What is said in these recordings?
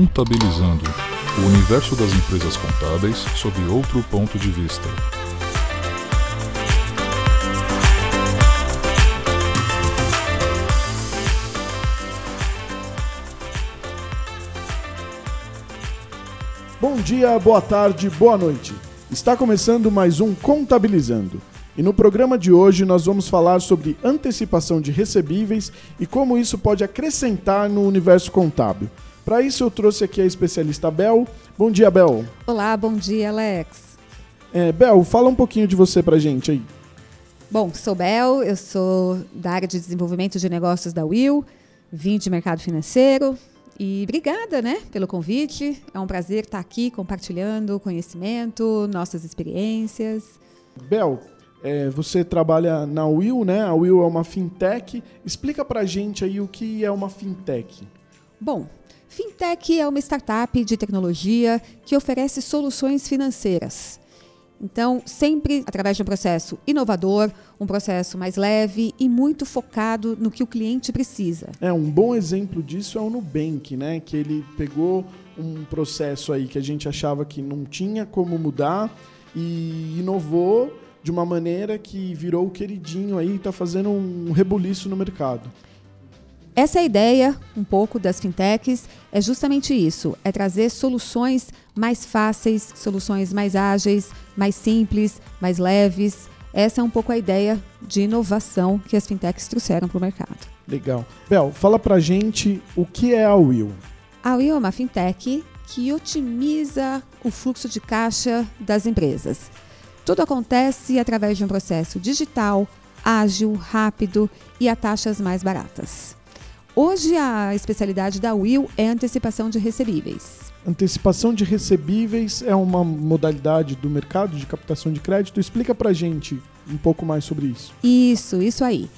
Contabilizando o universo das empresas contábeis sob outro ponto de vista. Bom dia, boa tarde, boa noite. Está começando mais um Contabilizando. E no programa de hoje nós vamos falar sobre antecipação de recebíveis e como isso pode acrescentar no universo contábil. Para isso eu trouxe aqui a especialista Bel. Bom dia, Bel. Olá, bom dia, Alex. É, Bel, fala um pouquinho de você pra gente aí. Bom, sou Bel, eu sou da área de desenvolvimento de negócios da Will, vim de mercado financeiro e obrigada, né, pelo convite. É um prazer estar aqui compartilhando conhecimento, nossas experiências. Bel, é, você trabalha na Will, né? A Will é uma fintech. Explica pra gente aí o que é uma fintech. Bom, Fintech é uma startup de tecnologia que oferece soluções financeiras. Então, sempre através de um processo inovador, um processo mais leve e muito focado no que o cliente precisa. É, um bom exemplo disso é o Nubank, né? Que ele pegou um processo aí que a gente achava que não tinha como mudar e inovou de uma maneira que virou o queridinho aí e está fazendo um rebuliço no mercado. Essa é a ideia, um pouco, das fintechs, é justamente isso: é trazer soluções mais fáceis, soluções mais ágeis, mais simples, mais leves. Essa é um pouco a ideia de inovação que as fintechs trouxeram para o mercado. Legal. Bel, fala pra gente o que é a Will. A Will é uma fintech que otimiza o fluxo de caixa das empresas. Tudo acontece através de um processo digital, ágil, rápido e a taxas mais baratas. Hoje a especialidade da Will é antecipação de recebíveis. Antecipação de recebíveis é uma modalidade do mercado de captação de crédito. Explica pra gente um pouco mais sobre isso. Isso, isso aí.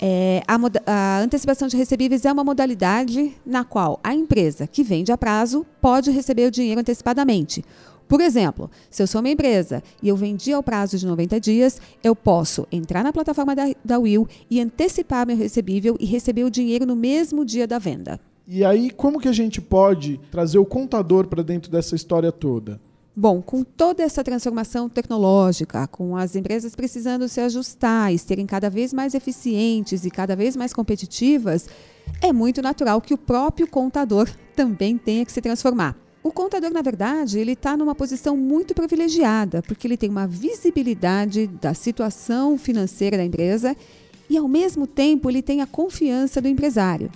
É, a, a, antecipação de recebíveis é uma modalidade na qual a empresa que vende a prazo pode receber o dinheiro antecipadamente. Por exemplo, se eu sou uma empresa e eu vendi ao prazo de 90 dias, eu posso entrar na plataforma da, da Will e antecipar meu recebível e receber o dinheiro no mesmo dia da venda. E aí, como que a gente pode trazer o contador para dentro dessa história toda? Bom, com toda essa transformação tecnológica, com as empresas precisando se ajustar e serem cada vez mais eficientes e cada vez mais competitivas, é muito natural que o próprio contador também tenha que se transformar. O contador, na verdade, ele está numa posição muito privilegiada, porque ele tem uma visibilidade da situação financeira da empresa e, ao mesmo tempo, ele tem a confiança do empresário.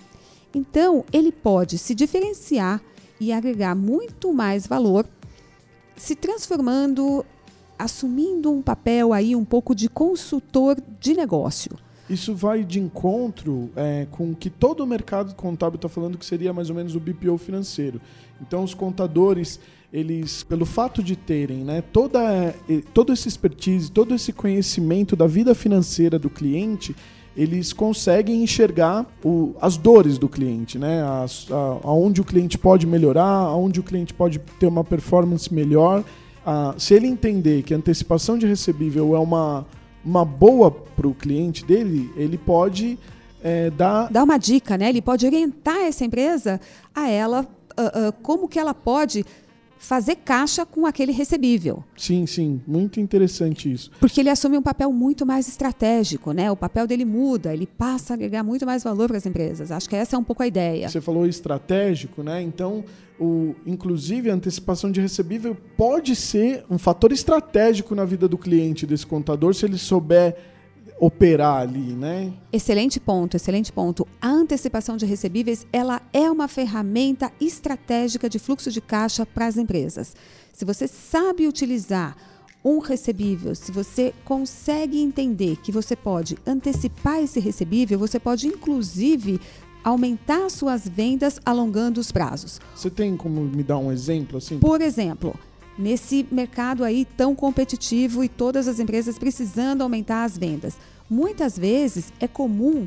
Então, ele pode se diferenciar e agregar muito mais valor, se transformando, assumindo um papel aí um pouco de consultor de negócio. Isso vai de encontro é, com o que todo o mercado contábil está falando que seria mais ou menos o BPO financeiro. Então, os contadores, eles, pelo fato de terem né, toda, todo esse expertise, todo esse conhecimento da vida financeira do cliente, eles conseguem enxergar o, as dores do cliente, né? As, a, aonde o cliente pode melhorar, aonde o cliente pode ter uma performance melhor. Ah, se ele entender que a antecipação de recebível é uma, uma boa para o cliente dele, ele pode é, dar... Dar uma dica, né? Ele pode orientar essa empresa a ela uh, uh, como que ela pode fazer caixa com aquele recebível. Sim, sim, muito interessante isso. Porque ele assume um papel muito mais estratégico, né? O papel dele muda, ele passa a agregar muito mais valor para as empresas. Acho que essa é um pouco a ideia. Você falou estratégico, né? Então, o, inclusive a antecipação de recebível pode ser um fator estratégico na vida do cliente desse contador se ele souber operar ali, né? Excelente ponto, excelente ponto. A antecipação de recebíveis, ela é uma ferramenta estratégica de fluxo de caixa para as empresas. Se você sabe utilizar um recebível, se você consegue entender que você pode antecipar esse recebível, você pode inclusive aumentar suas vendas alongando os prazos. Você tem como me dar um exemplo assim? Por exemplo, nesse mercado aí tão competitivo e todas as empresas precisando aumentar as vendas. Muitas vezes é comum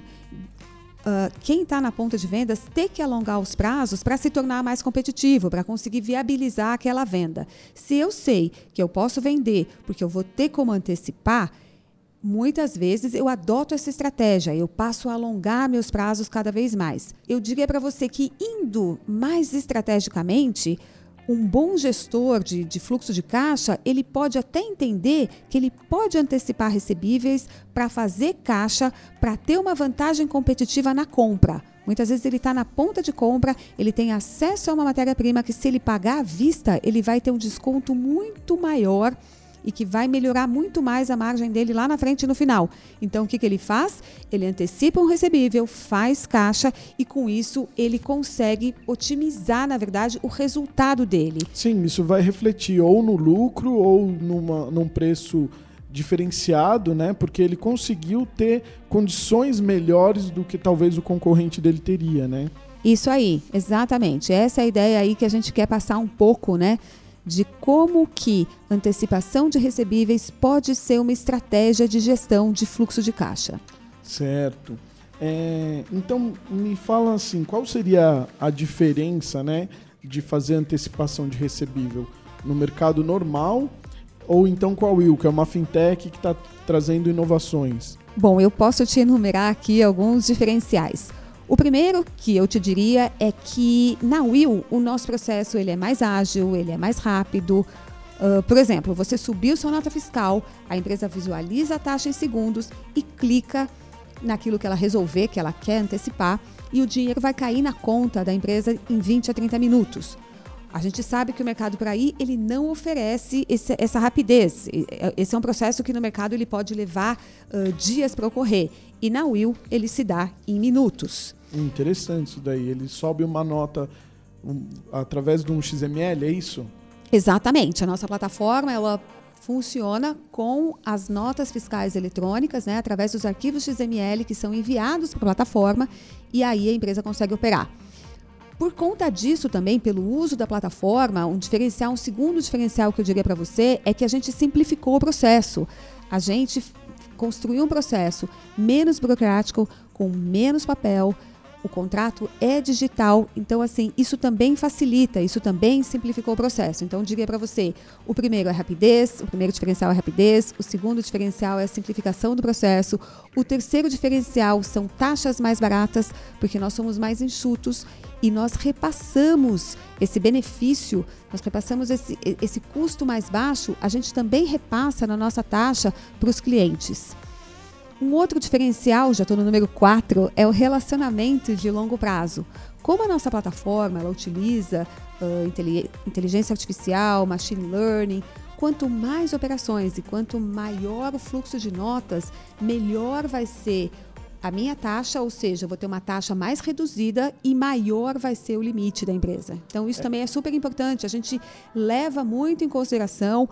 uh, quem está na ponta de vendas ter que alongar os prazos para se tornar mais competitivo, para conseguir viabilizar aquela venda. Se eu sei que eu posso vender porque eu vou ter como antecipar, Muitas vezes eu adoto essa estratégia, eu passo a alongar meus prazos cada vez mais. Eu diria para você que indo mais estrategicamente, um bom gestor de, de, fluxo de caixa, ele pode até entender que ele pode antecipar recebíveis para fazer caixa, para ter uma vantagem competitiva na compra. Muitas vezes ele está na ponta de compra, ele tem acesso a uma matéria-prima que, se ele pagar à vista, ele vai ter um desconto muito maior e que vai melhorar muito mais a margem dele lá na frente no final. Então, o que, que ele faz? Ele antecipa um recebível, faz caixa e com isso ele consegue otimizar, na verdade, o resultado dele. Sim, isso vai refletir ou no lucro ou numa, num preço diferenciado, né? Porque ele conseguiu ter condições melhores do que talvez o concorrente dele teria, né? Isso aí, exatamente. Essa é a ideia aí que a gente quer passar um pouco, né? De como que antecipação de recebíveis pode ser uma estratégia de gestão de fluxo de caixa. Certo. É, então, me fala assim, qual seria a diferença né, de fazer antecipação de recebível no mercado normal ou então com a Will, que é uma fintech que está trazendo inovações? Bom, eu posso te enumerar aqui alguns diferenciais. O primeiro que eu te diria é que na Will o nosso processo ele é mais ágil, ele é mais rápido. Uh, por exemplo, você subiu sua nota fiscal, a empresa visualiza a taxa em segundos e clica naquilo que ela resolver, que ela quer antecipar, e o dinheiro vai cair na conta da empresa em 20 a 30 minutos. A gente sabe que o mercado por aí ele não oferece esse, essa rapidez. Esse é um processo que no mercado ele pode levar uh, dias para ocorrer. E na Will ele se dá em minutos. Interessante isso daí. Ele sobe uma nota um, através de um XML, é isso? Exatamente. A nossa plataforma ela funciona com as notas fiscais eletrônicas, né, através dos arquivos XML que são enviados para a plataforma e aí a empresa consegue operar. Por conta disso também, pelo uso da plataforma, um diferencial, um segundo diferencial que eu diria para você é que a gente simplificou o processo. A gente construiu um processo menos burocrático, com menos papel, o contrato é digital, então assim, isso também facilita, isso também simplificou o processo. Então, diria para você, o primeiro é rapidez, o primeiro diferencial é rapidez, o segundo diferencial é a simplificação do processo, o terceiro diferencial são taxas mais baratas, porque nós somos mais enxutos e nós repassamos esse benefício, nós repassamos esse, esse custo mais baixo, a gente também repassa na nossa taxa para os clientes. Um outro diferencial, já estou no número 4, é o relacionamento de longo prazo. Como a nossa plataforma ela utiliza uh, inteligência artificial, machine learning, quanto mais operações e quanto maior o fluxo de notas, melhor vai ser a minha taxa, ou seja, eu vou ter uma taxa mais reduzida e maior vai ser o limite da empresa. Então, isso é. também é super importante. A gente leva muito em consideração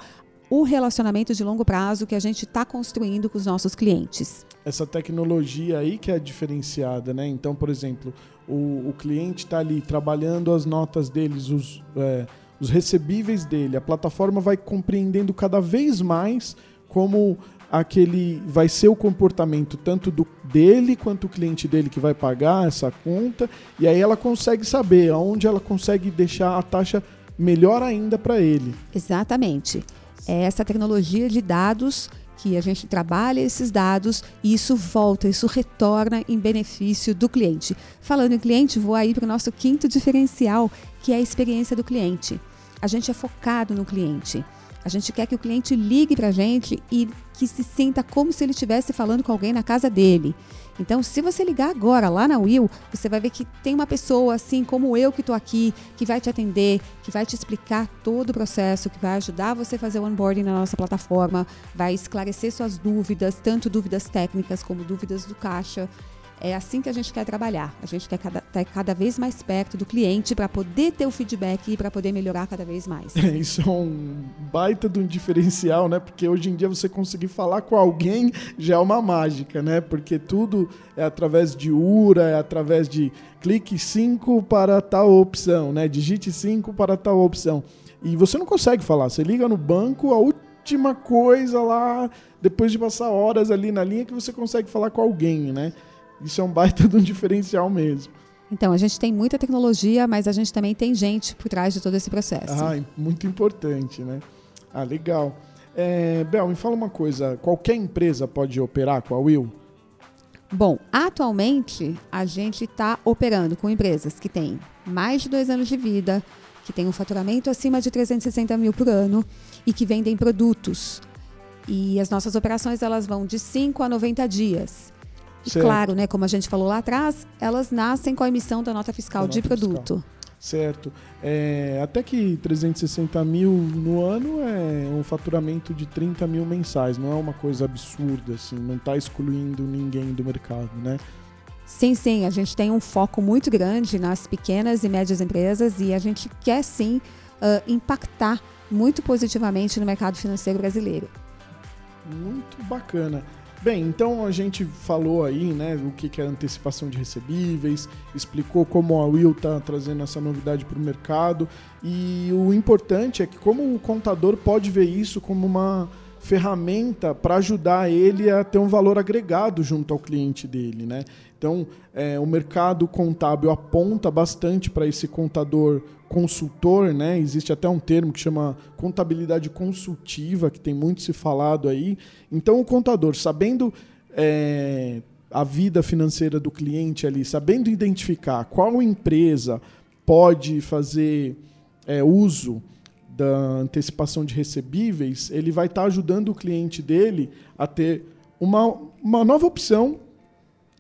o relacionamento de longo prazo que a gente está construindo com os nossos clientes. Essa tecnologia aí que é diferenciada, né? Então, por exemplo, o, o cliente está ali trabalhando as notas deles, os, é, os recebíveis dele, a plataforma vai compreendendo cada vez mais como aquele vai ser o comportamento tanto do dele quanto o cliente dele que vai pagar essa conta e aí ela consegue saber aonde ela consegue deixar a taxa melhor ainda para ele. Exatamente é essa tecnologia de dados que a gente trabalha esses dados e isso volta, isso retorna em benefício do cliente. Falando em cliente, vou aí para o nosso quinto diferencial, que é a experiência do cliente. A gente é focado no cliente. A gente quer que o cliente ligue para a gente e que se sinta como se ele estivesse falando com alguém na casa dele. Então, se você ligar agora lá na Will, você vai ver que tem uma pessoa assim como eu que estou aqui, que vai te atender, que vai te explicar todo o processo, que vai ajudar você a fazer o onboarding na nossa plataforma, vai esclarecer suas dúvidas, tanto dúvidas técnicas como dúvidas do caixa. É assim que a gente quer trabalhar. A gente quer estar cada, cada vez mais perto do cliente para poder ter o feedback e para poder melhorar cada vez mais. É, isso é um baita de um diferencial, né? Porque hoje em dia você conseguir falar com alguém já é uma mágica, né? Porque tudo é através de URA, é através de clique 5 para tal opção, né? Digite 5 para tal opção. E você não consegue falar. Você liga no banco, a última coisa lá, depois de passar horas ali na linha, que você consegue falar com alguém, né? Isso é um baita de um diferencial mesmo. Então, a gente tem muita tecnologia, mas a gente também tem gente por trás de todo esse processo. Ah, muito importante, né? Ah, legal. É, Bel, me fala uma coisa: qualquer empresa pode operar com a Will? Bom, atualmente a gente está operando com empresas que têm mais de dois anos de vida, que têm um faturamento acima de 360 mil por ano e que vendem produtos. E as nossas operações elas vão de 5 a 90 dias. E Certo. claro, né, como a gente falou lá atrás, elas nascem com a emissão da nota fiscal Da de nota fiscal. produto. Certo. É, até que 360 mil no ano é um faturamento de 30 mil mensais. Não é uma coisa absurda, assim. Não está excluindo ninguém do mercado, né? Sim, sim, a gente tem um foco muito grande nas pequenas e médias empresas e a gente quer sim ah, impactar muito positivamente no mercado financeiro brasileiro. Muito bacana. Bem, então a gente falou aí, né, o que é antecipação de recebíveis, explicou como a Will está trazendo essa novidade para o mercado e o importante é que como o contador pode ver isso como uma ferramenta para ajudar ele a ter um valor agregado junto ao cliente dele, né? Então, é, o mercado contábil aponta bastante para esse contador consultor, né? Existe até um termo que chama contabilidade consultiva, que tem muito se falado aí. Então, o contador, sabendo é, a vida financeira do cliente ali, sabendo identificar qual empresa pode fazer é, uso da antecipação de recebíveis, ele vai estar ajudando o cliente dele a ter uma, uma nova opção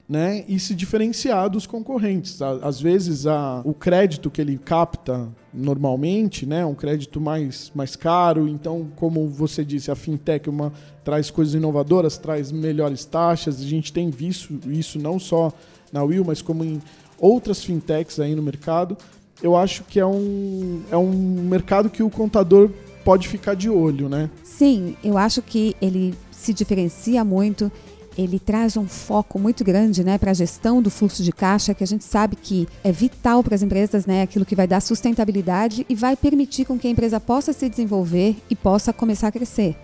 né, e se diferenciar dos concorrentes. Às vezes a, o crédito que ele capta normalmente, né, é um crédito mais, mais caro, então como você disse, a fintech é uma, traz coisas inovadoras, traz melhores taxas, a gente tem visto isso não só na Will, mas como em outras fintechs aí no mercado. Eu acho que é um, é um mercado que o contador pode ficar de olho, né? Sim, eu acho que ele se diferencia muito, ele traz um foco muito grande né, para a gestão do fluxo de caixa, que a gente sabe que é vital para as empresas, né, aquilo que vai dar sustentabilidade e vai permitir com que a empresa possa se desenvolver e possa começar a crescer.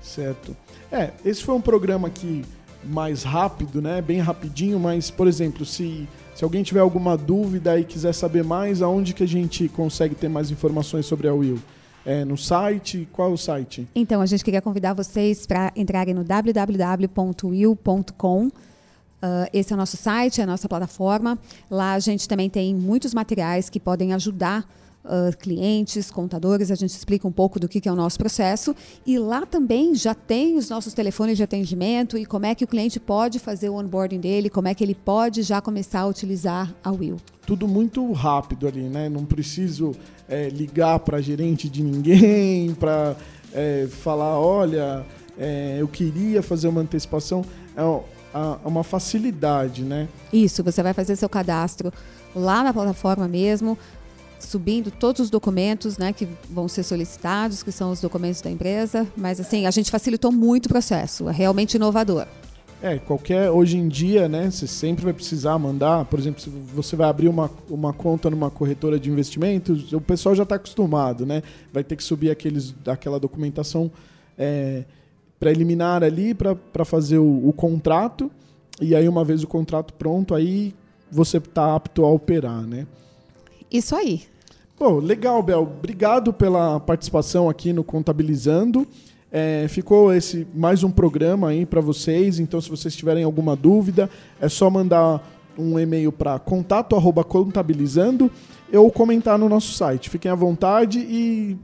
Certo. É, esse foi um programa aqui mais rápido, né? Bem rapidinho, mas, por exemplo, se, se alguém tiver alguma dúvida e quiser saber mais, aonde que a gente consegue ter mais informações sobre a Will? É, no site? Qual é o site? Então, a gente queria convidar vocês para entrarem no www.will.com. Uh, esse é o nosso site, é a nossa plataforma. Lá a gente também tem muitos materiais que podem ajudar uh, clientes, contadores. A gente explica um pouco do que, que é o nosso processo. E lá também já tem os nossos telefones de atendimento e como é que o cliente pode fazer o onboarding dele, como é que ele pode já começar a utilizar a Will. Tudo muito rápido ali, né? Não preciso é, ligar para gerente de ninguém, para é, falar, olha, é, eu queria fazer uma antecipação. É a- uma facilidade, né? Isso, você vai fazer seu cadastro lá na plataforma mesmo, subindo todos os documentos né, que vão ser solicitados, que são os documentos da empresa. Mas assim, a gente facilitou muito o processo, é realmente inovador. É, qualquer. Hoje em dia, né? Você sempre vai precisar mandar. Por exemplo, se você vai abrir uma, uma conta numa corretora de investimentos, o pessoal já está acostumado, né? Vai ter que subir aqueles, aquela documentação é, preliminar ali para fazer o, o contrato. E aí, uma vez o contrato pronto, aí você está apto a operar, né? Isso aí. Pô, legal, Bel. Obrigado pela participação aqui no Contabilizando. É, ficou esse mais um programa aí para vocês. Então, se vocês tiverem alguma dúvida, é só mandar um e-mail para contato@contabilizando ou comentar no nosso site. Fiquem à vontade e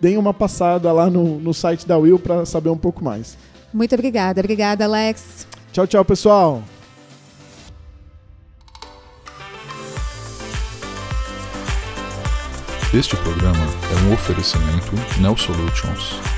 deem uma passada lá no, no site da Will para saber um pouco mais. Muito obrigada. Obrigada, Alex. Tchau, tchau, pessoal. Este programa é um oferecimento Neo Solutions.